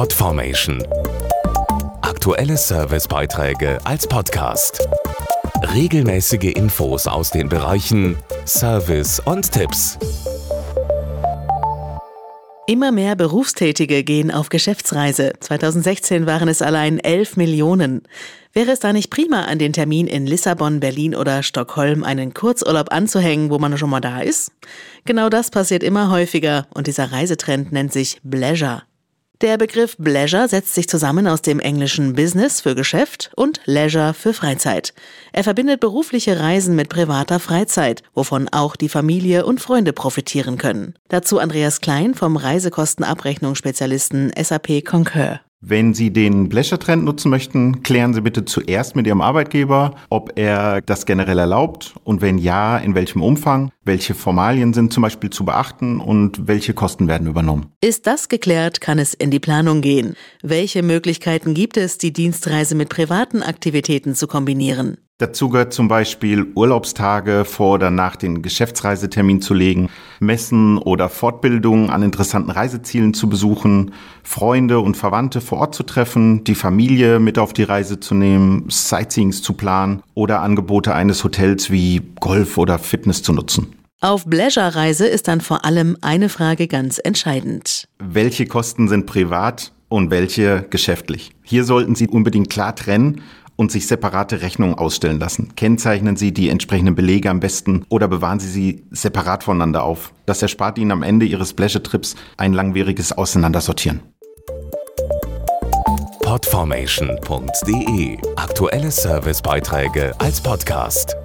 Podformation. Aktuelle Servicebeiträge als Podcast. Regelmäßige Infos aus den Bereichen Service und Tipps. Immer mehr Berufstätige gehen auf Geschäftsreise. 2016 waren es allein 11 Millionen. Wäre es da nicht prima, an den Termin in Lissabon, Berlin oder Stockholm einen Kurzurlaub anzuhängen, wo man schon mal da ist? Genau das passiert immer häufiger und dieser Reisetrend nennt sich Bleisure. Der Begriff Bleisure setzt sich zusammen aus dem englischen Business für Geschäft und Leisure für Freizeit. Er verbindet berufliche Reisen mit privater Freizeit, wovon auch die Familie und Freunde profitieren können. Dazu Andreas Klein vom Reisekostenabrechnungsspezialisten SAP Concur. Wenn Sie den Blecher-Trend nutzen möchten, klären Sie bitte zuerst mit Ihrem Arbeitgeber, ob er das generell erlaubt und wenn ja, in welchem Umfang, welche Formalien sind zum Beispiel zu beachten und welche Kosten werden übernommen. Ist das geklärt, kann es in die Planung gehen. Welche Möglichkeiten gibt es, die Dienstreise mit privaten Aktivitäten zu kombinieren? Dazu gehört zum Beispiel Urlaubstage vor oder nach den Geschäftsreisetermin zu legen, Messen oder Fortbildungen an interessanten Reisezielen zu besuchen, Freunde und Verwandte vor Ort zu treffen, die Familie mit auf die Reise zu nehmen, Sightseeings zu planen oder Angebote eines Hotels wie Golf oder Fitness zu nutzen. Auf Bleisure-Reise ist dann vor allem eine Frage ganz entscheidend. Welche Kosten sind privat und welche geschäftlich? Hier sollten Sie unbedingt klar trennen und sich separate Rechnungen ausstellen lassen. Kennzeichnen Sie die entsprechenden Belege am besten oder bewahren Sie sie separat voneinander auf. Das erspart Ihnen am Ende Ihres Pleasure-Trips ein langwieriges Auseinandersortieren. Podformation.de Aktuelle Servicebeiträge als Podcast.